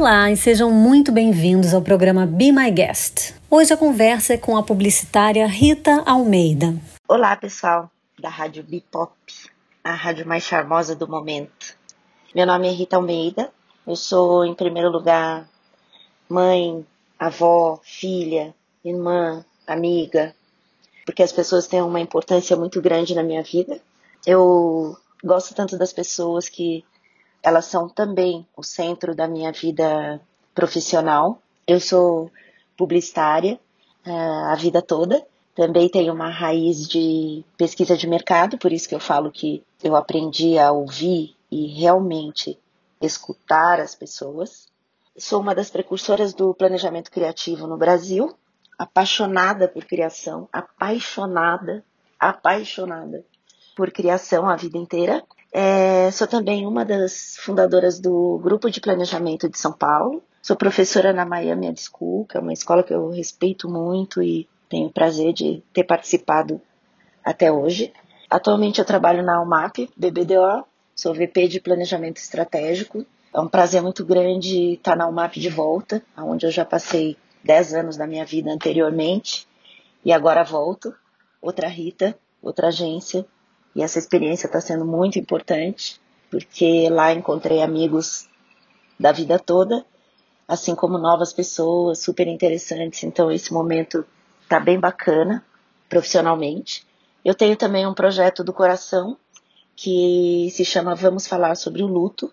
Olá e sejam muito bem-vindos ao programa Be My Guest. Hoje a conversa é com a publicitária Rita Almeida. Olá, pessoal da Rádio Bipop, a rádio mais charmosa do momento. Meu nome é Rita Almeida. Eu sou, em primeiro lugar, mãe, avó, filha, irmã, amiga, porque as pessoas têm uma importância muito grande na minha vida. Eu gosto tanto das pessoas que elas são também o centro da minha vida profissional. Eu sou publicitária uh, a vida toda. Também tenho uma raiz de pesquisa de mercado, por isso que eu falo que eu aprendi a ouvir e realmente escutar as pessoas. Sou uma das precursoras do planejamento criativo no Brasil, apaixonada por criação, apaixonada, apaixonada por criação a vida inteira. É, sou também uma das fundadoras do Grupo de Planejamento de São Paulo. Sou professora na Miami Ed School, que é uma escola que eu respeito muito e tenho o prazer de ter participado até hoje. Atualmente eu trabalho na UMAP, BBDO, sou VP de Planejamento Estratégico. É um prazer muito grande estar na UMAP de volta, onde eu já passei 10 anos da minha vida anteriormente e agora volto. Outra Rita, outra agência, e essa experiência está sendo muito importante, porque lá encontrei amigos da vida toda, assim como novas pessoas super interessantes. Então, esse momento está bem bacana profissionalmente. Eu tenho também um projeto do coração que se chama Vamos Falar sobre o Luto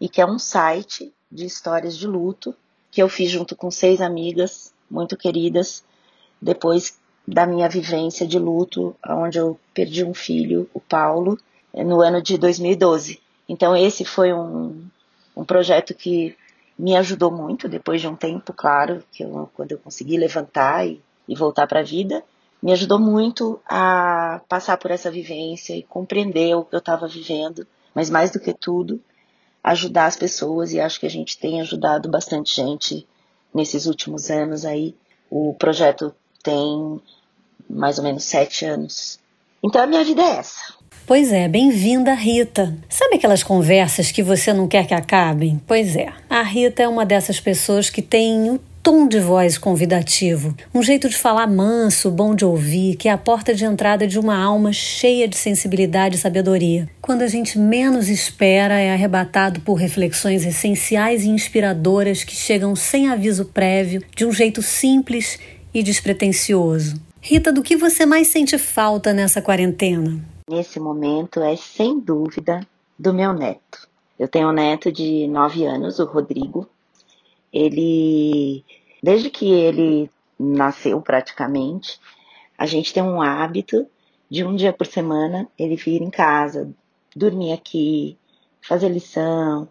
e que é um site de histórias de luto que eu fiz junto com seis amigas muito queridas depois da minha vivência de luto, onde eu perdi um filho, o Paulo, no ano de 2012. Então esse foi um, um projeto que me ajudou muito depois de um tempo, claro, que eu, quando eu consegui levantar e, e voltar para a vida, me ajudou muito a passar por essa vivência e compreender o que eu estava vivendo, mas mais do que tudo, ajudar as pessoas e acho que a gente tem ajudado bastante gente nesses últimos anos aí. O projeto tem mais ou menos sete anos. Então a minha vida é essa. Pois é, bem-vinda, Rita. Sabe aquelas conversas que você não quer que acabem? Pois é, a Rita é uma dessas pessoas que tem um tom de voz convidativo, um jeito de falar manso, bom de ouvir, que é a porta de entrada de uma alma cheia de sensibilidade e sabedoria. Quando a gente menos espera, é arrebatado por reflexões essenciais e inspiradoras que chegam sem aviso prévio, de um jeito simples e despretensioso. Rita, do que você mais sente falta nessa quarentena? Nesse momento é sem dúvida do meu neto. Eu tenho um neto de 9 anos, o Rodrigo. Ele, desde que ele nasceu praticamente, a gente tem um hábito de um dia por semana ele vir em casa, dormir aqui, fazer lição,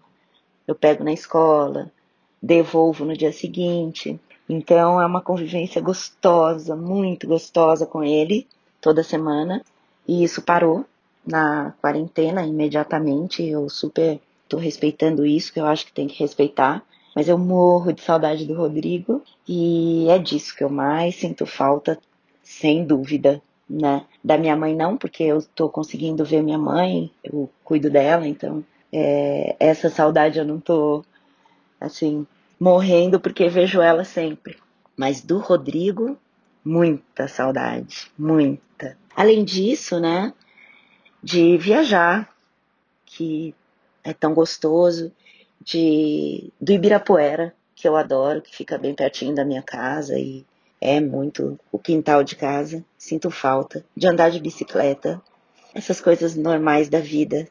eu pego na escola, devolvo no dia seguinte. Então é uma convivência gostosa, muito gostosa com ele, toda semana. E isso parou na quarentena imediatamente. Eu super tô respeitando isso, que eu acho que tem que respeitar. Mas eu morro de saudade do Rodrigo e é disso que eu mais sinto falta, sem dúvida, né? Da minha mãe não, porque eu tô conseguindo ver minha mãe, eu cuido dela, então é, essa saudade eu não tô, assim, morrendo porque vejo ela sempre. Mas do Rodrigo, muita saudade, muita. Além disso, né, de viajar, que é tão gostoso, de do Ibirapuera, que eu adoro, que fica bem pertinho da minha casa e é muito o quintal de casa. Sinto falta de andar de bicicleta, essas coisas normais da vida,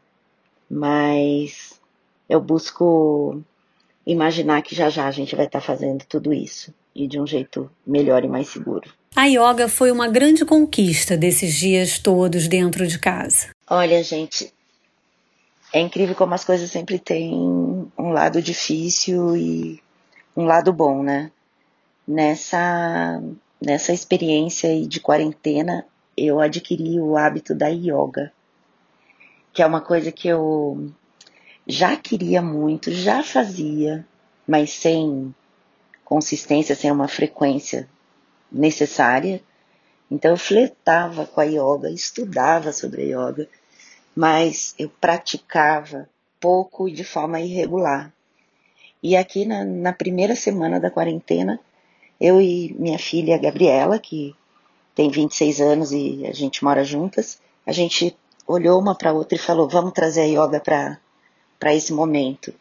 mas eu busco imaginar que já já a gente vai estar tá fazendo tudo isso e de um jeito melhor e mais seguro. A yoga foi uma grande conquista desses dias todos dentro de casa. Olha, gente, é incrível como as coisas sempre têm um lado difícil e um lado bom, né? Nessa, nessa experiência de quarentena, eu adquiri o hábito da yoga, que é uma coisa que eu já queria muito, já fazia, mas sem consistência, sem uma frequência necessária. Então eu flertava com a yoga, estudava sobre a yoga, mas eu praticava pouco e de forma irregular. E aqui na, na primeira semana da quarentena, eu e minha filha Gabriela, que tem 26 anos e a gente mora juntas, a gente olhou uma para outra e falou: vamos trazer a yoga para esse momento.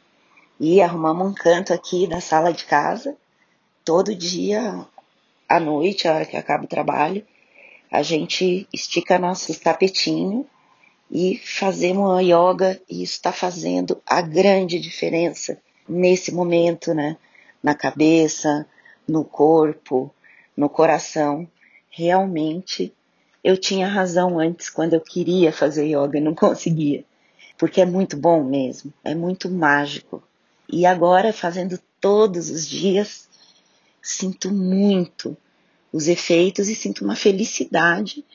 E arrumamos um canto aqui na sala de casa, todo dia à noite, a hora que acaba o trabalho, a gente estica nosso tapetinho e fazemos a yoga e isso está fazendo a grande diferença nesse momento, né? Na cabeça, no corpo, no coração. Realmente eu tinha razão antes quando eu queria fazer yoga e não conseguia. Porque é muito bom mesmo, é muito mágico. E agora, fazendo todos os dias, sinto muito os efeitos e sinto uma felicidade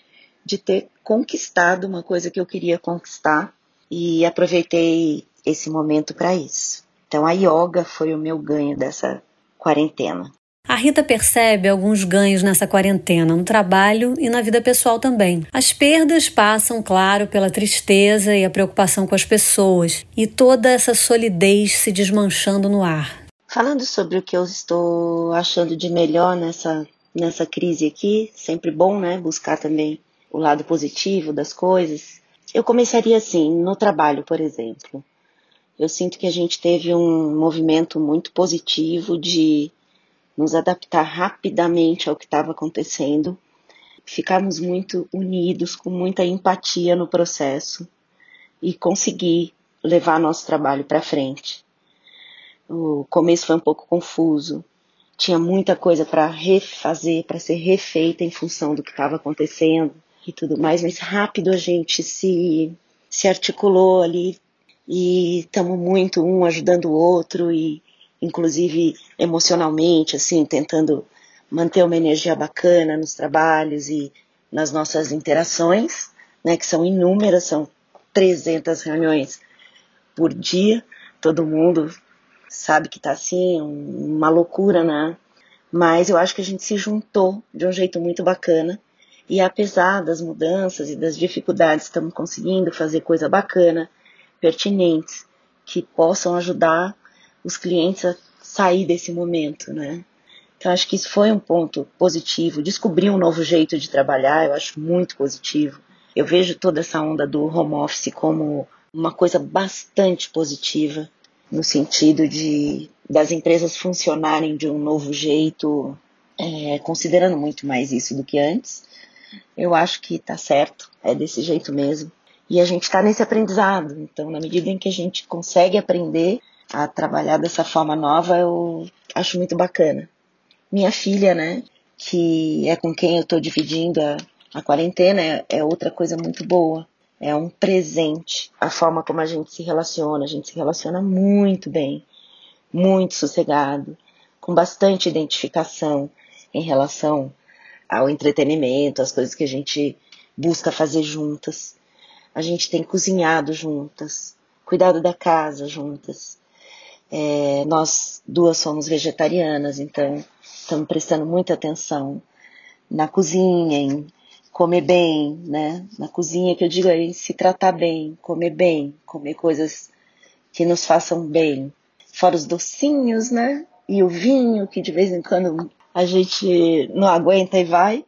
de ter conquistado uma coisa que eu queria conquistar e aproveitei esse momento para isso. Então a yoga foi o meu ganho dessa quarentena. A Rita percebe alguns ganhos nessa quarentena, no trabalho e na vida pessoal também. As perdas passam, claro, pela tristeza e a preocupação com as pessoas e toda essa solidez se desmanchando no ar. Falando sobre o que eu estou achando de melhor nessa, nessa crise aqui, sempre bom, né? Buscar também o lado positivo das coisas. Eu começaria assim, no trabalho, por exemplo. Eu sinto que a gente teve um movimento muito positivo de nos adaptar rapidamente ao que estava acontecendo, ficarmos muito unidos, com muita empatia no processo e conseguir levar nosso trabalho para frente. O começo foi um pouco confuso, tinha muita coisa para refazer, para ser refeita em função do que estava acontecendo e tudo mais, mas rápido a gente se, se articulou ali e estamos muito um ajudando o outro e inclusive emocionalmente, assim, tentando manter uma energia bacana nos trabalhos e nas nossas interações, né, que são inúmeras, são 300 reuniões por dia, todo mundo sabe que tá assim, uma loucura, né? Mas eu acho que a gente se juntou de um jeito muito bacana e apesar das mudanças e das dificuldades, estamos conseguindo fazer coisa bacana, pertinentes, que possam ajudar os clientes a sair desse momento, né? Então acho que isso foi um ponto positivo. Descobrir um novo jeito de trabalhar, eu acho muito positivo. Eu vejo toda essa onda do home office como uma coisa bastante positiva no sentido de das empresas funcionarem de um novo jeito, é, considerando muito mais isso do que antes. Eu acho que está certo, é desse jeito mesmo. E a gente está nesse aprendizado. Então, na medida em que a gente consegue aprender, a trabalhar dessa forma nova, eu acho muito bacana. Minha filha, né, que é com quem eu estou dividindo a, a quarentena, é, é outra coisa muito boa. É um presente a forma como a gente se relaciona. A gente se relaciona muito bem, muito sossegado, com bastante identificação em relação ao entretenimento, as coisas que a gente busca fazer juntas. A gente tem cozinhado juntas, cuidado da casa juntas, é, nós duas somos vegetarianas, então estamos prestando muita atenção na cozinha, em comer bem, né? Na cozinha que eu digo aí, se tratar bem, comer bem, comer coisas que nos façam bem. Fora os docinhos, né? E o vinho, que de vez em quando a gente não aguenta e vai.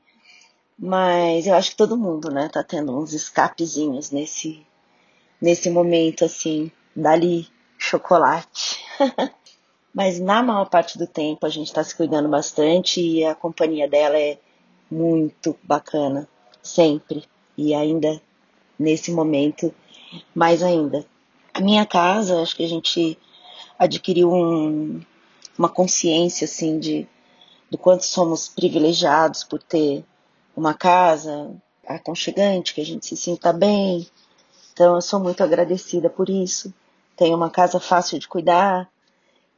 Mas eu acho que todo mundo, né, tá tendo uns escapezinhos nesse, nesse momento, assim, dali chocolate. Mas na maior parte do tempo a gente está se cuidando bastante e a companhia dela é muito bacana, sempre. E ainda nesse momento, mais ainda. A minha casa, acho que a gente adquiriu um, uma consciência assim de do quanto somos privilegiados por ter uma casa aconchegante, que a gente se sinta bem. Então eu sou muito agradecida por isso tem uma casa fácil de cuidar,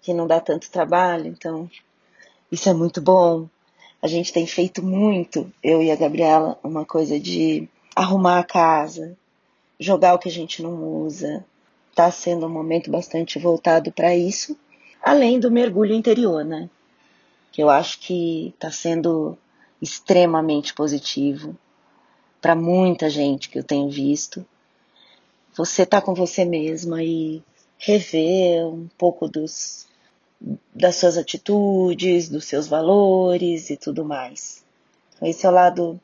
que não dá tanto trabalho, então isso é muito bom. A gente tem feito muito, eu e a Gabriela, uma coisa de arrumar a casa, jogar o que a gente não usa. Está sendo um momento bastante voltado para isso, além do mergulho interior, né? Que eu acho que está sendo extremamente positivo para muita gente que eu tenho visto você tá com você mesma e rever um pouco dos, das suas atitudes, dos seus valores e tudo mais. Então, esse é o lado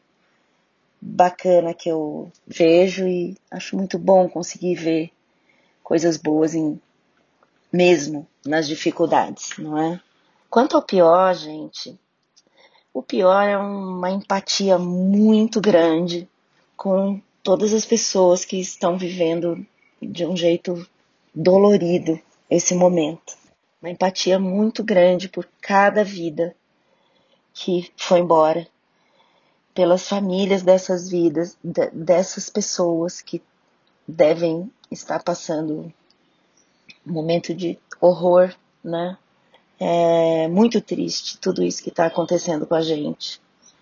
bacana que eu vejo e acho muito bom conseguir ver coisas boas em mesmo nas dificuldades, não é? Quanto ao pior, gente, o pior é uma empatia muito grande com todas as pessoas que estão vivendo de um jeito dolorido esse momento. Uma empatia muito grande por cada vida que foi embora, pelas famílias dessas vidas, dessas pessoas que devem estar passando um momento de horror, né? É muito triste tudo isso que está acontecendo com a gente.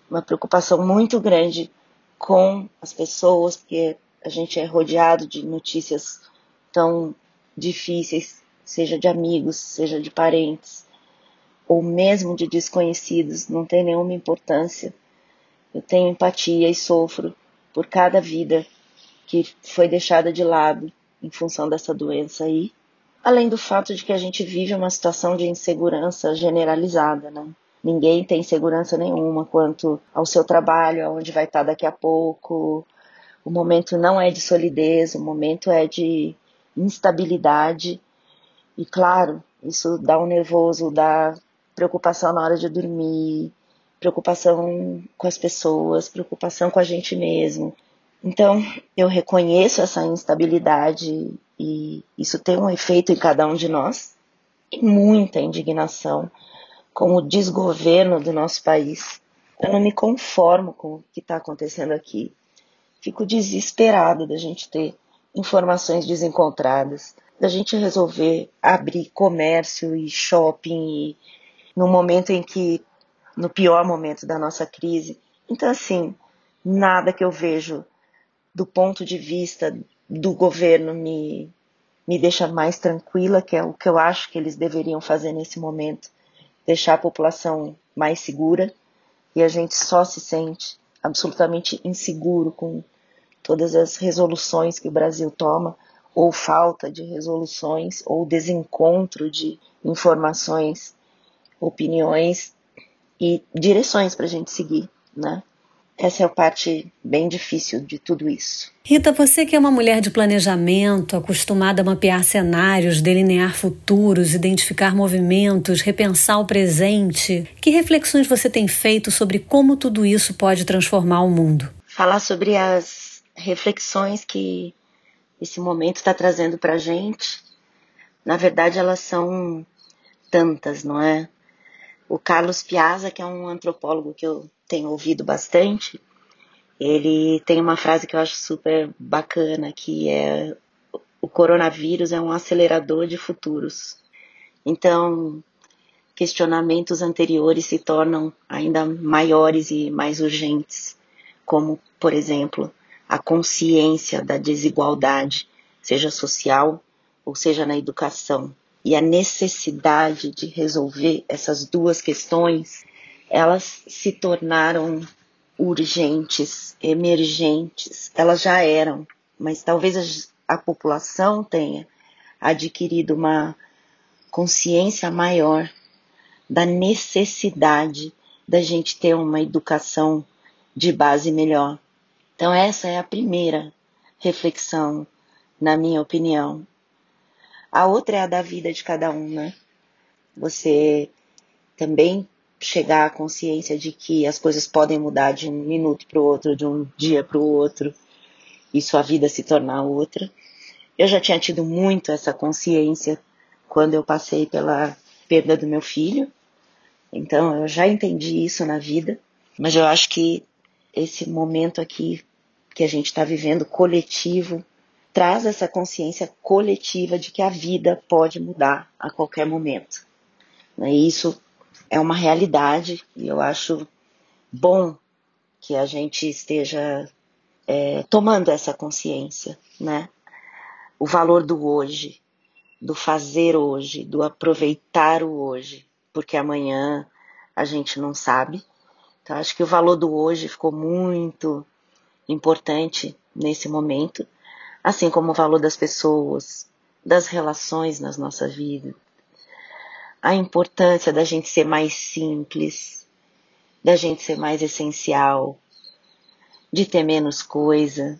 Uma preocupação muito grande com as pessoas, porque a gente é rodeado de notícias tão difíceis, seja de amigos, seja de parentes, ou mesmo de desconhecidos, não tem nenhuma importância. Eu tenho empatia e sofro por cada vida que foi deixada de lado em função dessa doença aí. Além do fato de que a gente vive uma situação de insegurança generalizada, né? Ninguém tem segurança nenhuma quanto ao seu trabalho, aonde vai estar daqui a pouco. O momento não é de solidez, o momento é de instabilidade. E claro, isso dá um nervoso, dá preocupação na hora de dormir, preocupação com as pessoas, preocupação com a gente mesmo. Então, eu reconheço essa instabilidade e isso tem um efeito em cada um de nós e muita indignação com o desgoverno do nosso país. Eu não me conformo com o que está acontecendo aqui. Fico desesperado da gente ter informações desencontradas, da gente resolver abrir comércio e shopping e, no momento em que, no pior momento da nossa crise. Então, assim, nada que eu vejo do ponto de vista do governo me, me deixa mais tranquila, que é o que eu acho que eles deveriam fazer nesse momento, deixar a população mais segura e a gente só se sente absolutamente inseguro com todas as resoluções que o Brasil toma, ou falta de resoluções, ou desencontro de informações, opiniões e direções para a gente seguir, né? Essa é a parte bem difícil de tudo isso. Rita, você que é uma mulher de planejamento, acostumada a mapear cenários, delinear futuros, identificar movimentos, repensar o presente, que reflexões você tem feito sobre como tudo isso pode transformar o mundo? Falar sobre as reflexões que esse momento está trazendo para a gente, na verdade elas são tantas, não é? O Carlos Piazza, que é um antropólogo que eu tenho ouvido bastante, ele tem uma frase que eu acho super bacana, que é o coronavírus é um acelerador de futuros. Então, questionamentos anteriores se tornam ainda maiores e mais urgentes, como, por exemplo, a consciência da desigualdade, seja social ou seja na educação e a necessidade de resolver essas duas questões, elas se tornaram urgentes, emergentes. Elas já eram, mas talvez a, a população tenha adquirido uma consciência maior da necessidade da gente ter uma educação de base melhor. Então, essa é a primeira reflexão, na minha opinião. A outra é a da vida de cada um, né? Você também chegar à consciência de que as coisas podem mudar de um minuto para o outro, de um dia para o outro, e sua vida se tornar outra. Eu já tinha tido muito essa consciência quando eu passei pela perda do meu filho, então eu já entendi isso na vida, mas eu acho que esse momento aqui que a gente está vivendo coletivo traz essa consciência coletiva de que a vida pode mudar a qualquer momento. Né? E isso é uma realidade e eu acho bom que a gente esteja é, tomando essa consciência, né? O valor do hoje, do fazer hoje, do aproveitar o hoje, porque amanhã a gente não sabe. Então, acho que o valor do hoje ficou muito importante nesse momento assim como o valor das pessoas, das relações nas nossas vidas, a importância da gente ser mais simples, da gente ser mais essencial, de ter menos coisa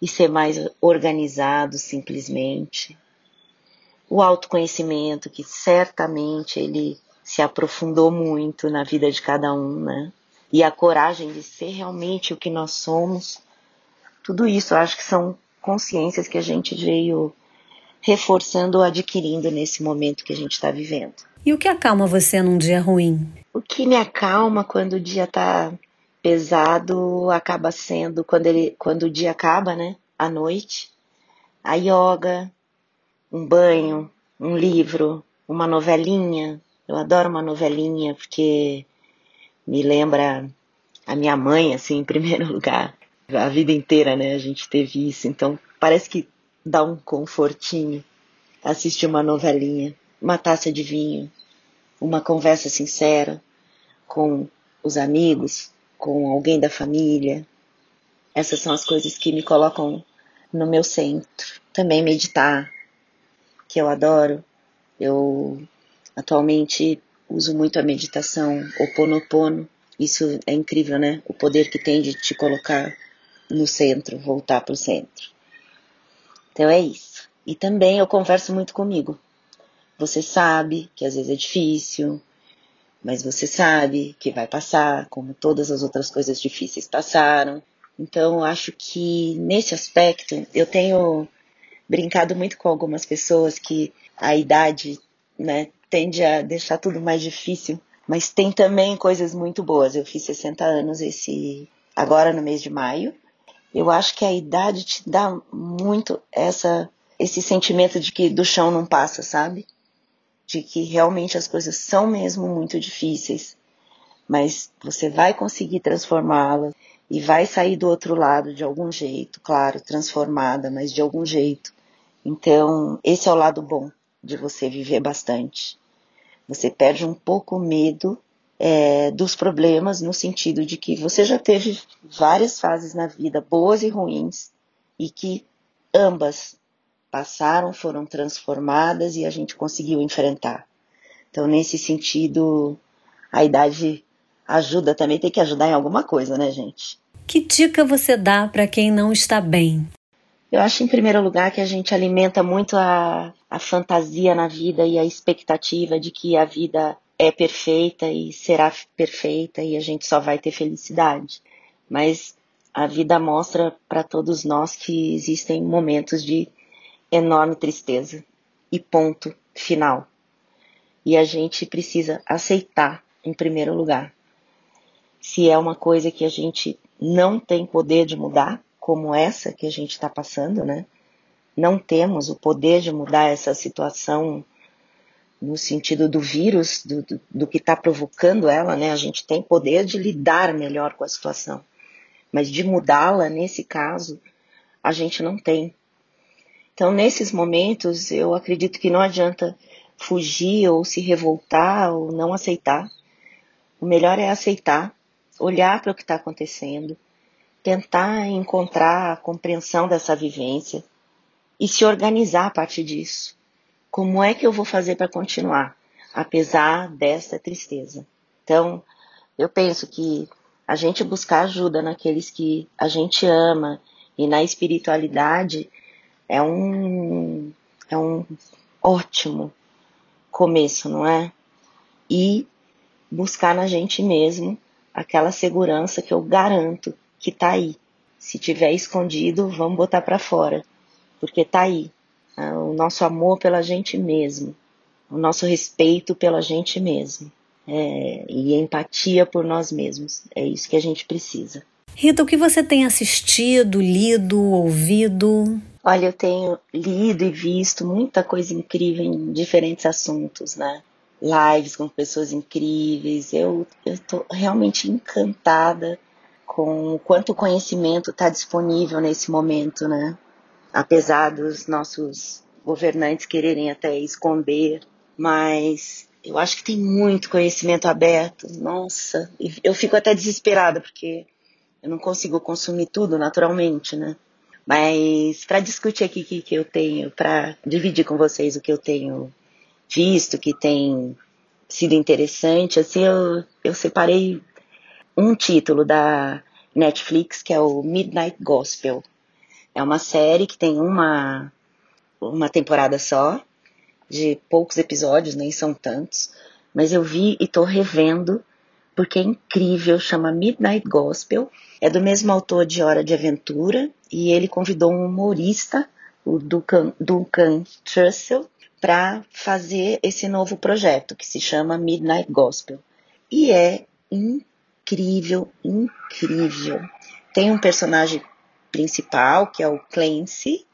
e ser mais organizado simplesmente. O autoconhecimento, que certamente ele se aprofundou muito na vida de cada um, né? E a coragem de ser realmente o que nós somos. Tudo isso eu acho que são consciências que a gente veio reforçando ou adquirindo nesse momento que a gente está vivendo. E o que acalma você num dia ruim? O que me acalma quando o dia está pesado acaba sendo quando ele quando o dia acaba, né? À noite, a yoga, um banho, um livro, uma novelinha. Eu adoro uma novelinha porque me lembra a minha mãe, assim, em primeiro lugar. A vida inteira, né? A gente teve isso. Então, parece que dá um confortinho assistir uma novelinha, uma taça de vinho, uma conversa sincera com os amigos, com alguém da família. Essas são as coisas que me colocam no meu centro. Também meditar, que eu adoro. Eu atualmente uso muito a meditação Oponopono. Isso é incrível, né? O poder que tem de te colocar no centro, voltar para o centro. Então é isso. E também eu converso muito comigo. Você sabe que às vezes é difícil, mas você sabe que vai passar, como todas as outras coisas difíceis passaram. Então eu acho que nesse aspecto eu tenho brincado muito com algumas pessoas que a idade, né, tende a deixar tudo mais difícil, mas tem também coisas muito boas. Eu fiz 60 anos esse agora no mês de maio. Eu acho que a idade te dá muito essa esse sentimento de que do chão não passa, sabe? De que realmente as coisas são mesmo muito difíceis, mas você vai conseguir transformá-las e vai sair do outro lado de algum jeito, claro, transformada, mas de algum jeito. Então, esse é o lado bom de você viver bastante. Você perde um pouco o medo é, dos problemas, no sentido de que você já teve várias fases na vida, boas e ruins, e que ambas passaram, foram transformadas e a gente conseguiu enfrentar. Então, nesse sentido, a idade ajuda também, tem que ajudar em alguma coisa, né, gente? Que dica você dá para quem não está bem? Eu acho, em primeiro lugar, que a gente alimenta muito a, a fantasia na vida e a expectativa de que a vida é perfeita e será perfeita e a gente só vai ter felicidade. Mas a vida mostra para todos nós que existem momentos de enorme tristeza e ponto final. E a gente precisa aceitar, em primeiro lugar. Se é uma coisa que a gente não tem poder de mudar, como essa que a gente está passando, né? Não temos o poder de mudar essa situação no sentido do vírus, do, do, do que está provocando ela, né? A gente tem poder de lidar melhor com a situação, mas de mudá-la, nesse caso, a gente não tem. Então, nesses momentos, eu acredito que não adianta fugir ou se revoltar ou não aceitar. O melhor é aceitar, olhar para o que está acontecendo, tentar encontrar a compreensão dessa vivência e se organizar a partir disso. Como é que eu vou fazer para continuar, apesar dessa tristeza? Então, eu penso que a gente buscar ajuda naqueles que a gente ama e na espiritualidade é um, é um ótimo começo, não é? E buscar na gente mesmo aquela segurança que eu garanto que tá aí. Se tiver escondido, vamos botar para fora, porque tá aí. Né? O nosso amor pela gente mesmo, o nosso respeito pela gente mesmo. É, e empatia por nós mesmos. É isso que a gente precisa. Rita, o que você tem assistido, lido, ouvido? Olha, eu tenho lido e visto muita coisa incrível em diferentes assuntos, né? Lives com pessoas incríveis. Eu estou realmente encantada com o quanto conhecimento está disponível nesse momento, né? Apesar dos nossos governantes quererem até esconder, mas eu acho que tem muito conhecimento aberto. Nossa, eu fico até desesperada porque eu não consigo consumir tudo naturalmente, né? Mas para discutir aqui o que, que eu tenho, para dividir com vocês o que eu tenho visto, que tem sido interessante, assim, eu, eu separei um título da Netflix que é o Midnight Gospel. É uma série que tem uma, uma temporada só, de poucos episódios, nem são tantos, mas eu vi e tô revendo porque é incrível, chama Midnight Gospel. É do mesmo autor de Hora de Aventura e ele convidou um humorista, o Duncan, Duncan Trussell, para fazer esse novo projeto que se chama Midnight Gospel. E é incrível, incrível. Tem um personagem principal, que é o Clancy,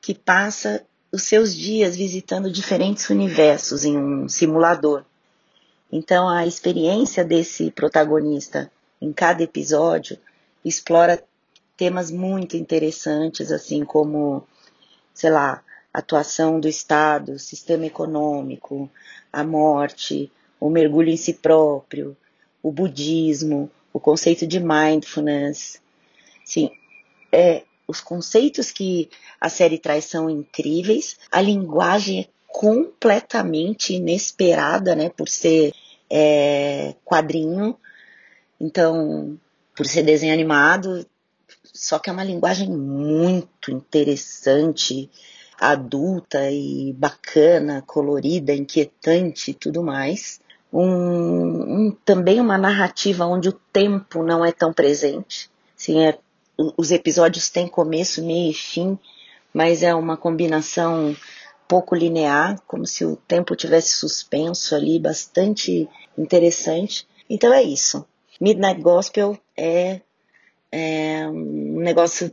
que passa os seus dias visitando diferentes universos em um simulador. Então, a experiência desse protagonista em cada episódio explora temas muito interessantes, assim como, sei lá, atuação do Estado, sistema econômico, a morte, o mergulho em si próprio, o budismo, o conceito de mindfulness. Sim, é, os conceitos que a série traz são incríveis, a linguagem é completamente inesperada, né, por ser é, quadrinho, então, por ser desenho animado, só que é uma linguagem muito interessante, adulta e bacana, colorida, inquietante e tudo mais. Um, um, também uma narrativa onde o tempo não é tão presente. Sim, é, os episódios têm começo, meio e fim, mas é uma combinação pouco linear, como se o tempo tivesse suspenso ali, bastante interessante. Então é isso. Midnight Gospel é, é um negócio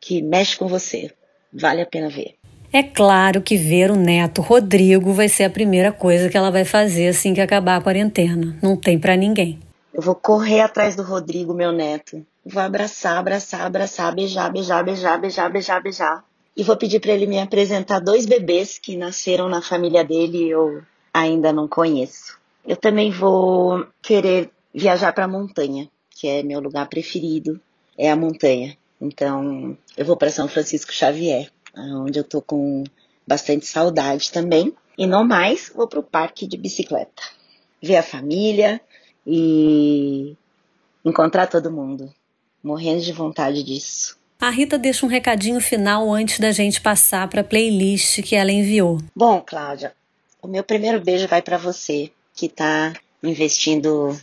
que mexe com você. Vale a pena ver. É claro que ver o neto Rodrigo vai ser a primeira coisa que ela vai fazer assim que acabar a quarentena. Não tem para ninguém. Eu vou correr atrás do Rodrigo, meu neto. Vou abraçar, abraçar, abraçar, beijar, beijar, beijar, beijar, beijar, beijar. E vou pedir para ele me apresentar dois bebês que nasceram na família dele e eu ainda não conheço. Eu também vou querer viajar para a montanha, que é meu lugar preferido, é a montanha. Então, eu vou para São Francisco Xavier, onde eu tô com bastante saudade também. E não mais, vou para o parque de bicicleta. Ver a família e encontrar todo mundo. Morrendo de vontade disso. A Rita deixa um recadinho final antes da gente passar para a playlist que ela enviou. Bom, Cláudia, o meu primeiro beijo vai para você, que está investindo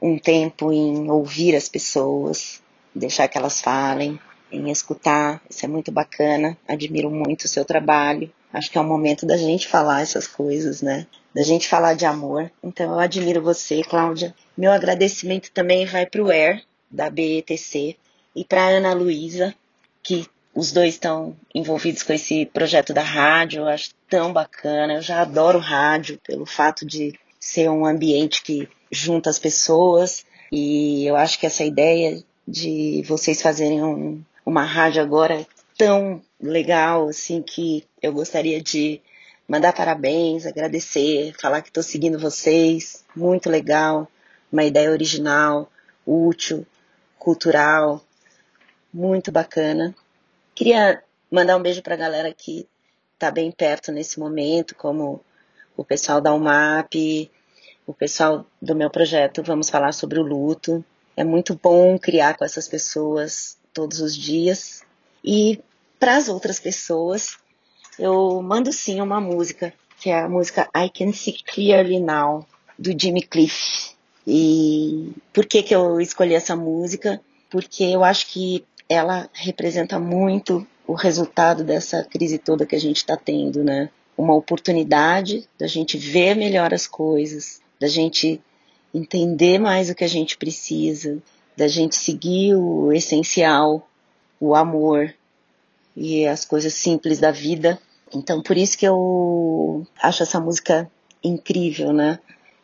um tempo em ouvir as pessoas, deixar que elas falem, em escutar. Isso é muito bacana. Admiro muito o seu trabalho. Acho que é o momento da gente falar essas coisas, né? Da gente falar de amor. Então eu admiro você, Cláudia. Meu agradecimento também vai para o Air, da BETC, e para Ana Luísa, que os dois estão envolvidos com esse projeto da rádio. Eu acho tão bacana. Eu já adoro rádio pelo fato de ser um ambiente que junta as pessoas. E eu acho que essa ideia de vocês fazerem um, uma rádio agora tão legal, assim, que eu gostaria de mandar parabéns, agradecer, falar que estou seguindo vocês, muito legal, uma ideia original, útil, cultural, muito bacana. Queria mandar um beijo para a galera que está bem perto nesse momento, como o pessoal da UMAP, o pessoal do meu projeto Vamos Falar sobre o Luto. É muito bom criar com essas pessoas todos os dias. E para as outras pessoas, eu mando sim uma música, que é a música I Can See Clearly Now, do Jimmy Cliff. E por que, que eu escolhi essa música? Porque eu acho que ela representa muito o resultado dessa crise toda que a gente está tendo, né? Uma oportunidade da gente ver melhor as coisas, da gente entender mais o que a gente precisa, da gente seguir o essencial, o amor e as coisas simples da vida. Então, por isso que eu acho essa música incrível, né?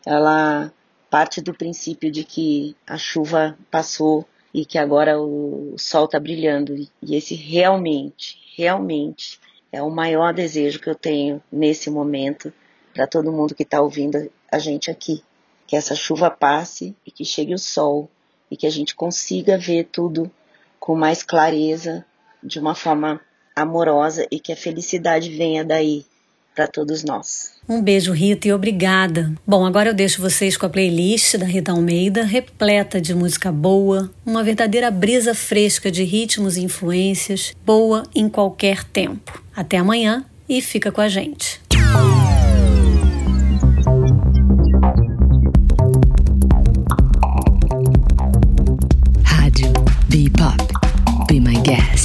Ela parte do princípio de que a chuva passou e que agora o sol está brilhando. E esse realmente, realmente é o maior desejo que eu tenho nesse momento para todo mundo que está ouvindo a gente aqui. Que essa chuva passe e que chegue o sol e que a gente consiga ver tudo com mais clareza, de uma forma amorosa e que a felicidade venha daí para todos nós. Um beijo, Rita, e obrigada. Bom, agora eu deixo vocês com a playlist da Rita Almeida, repleta de música boa, uma verdadeira brisa fresca de ritmos e influências, boa em qualquer tempo. Até amanhã e fica com a gente. Podcast.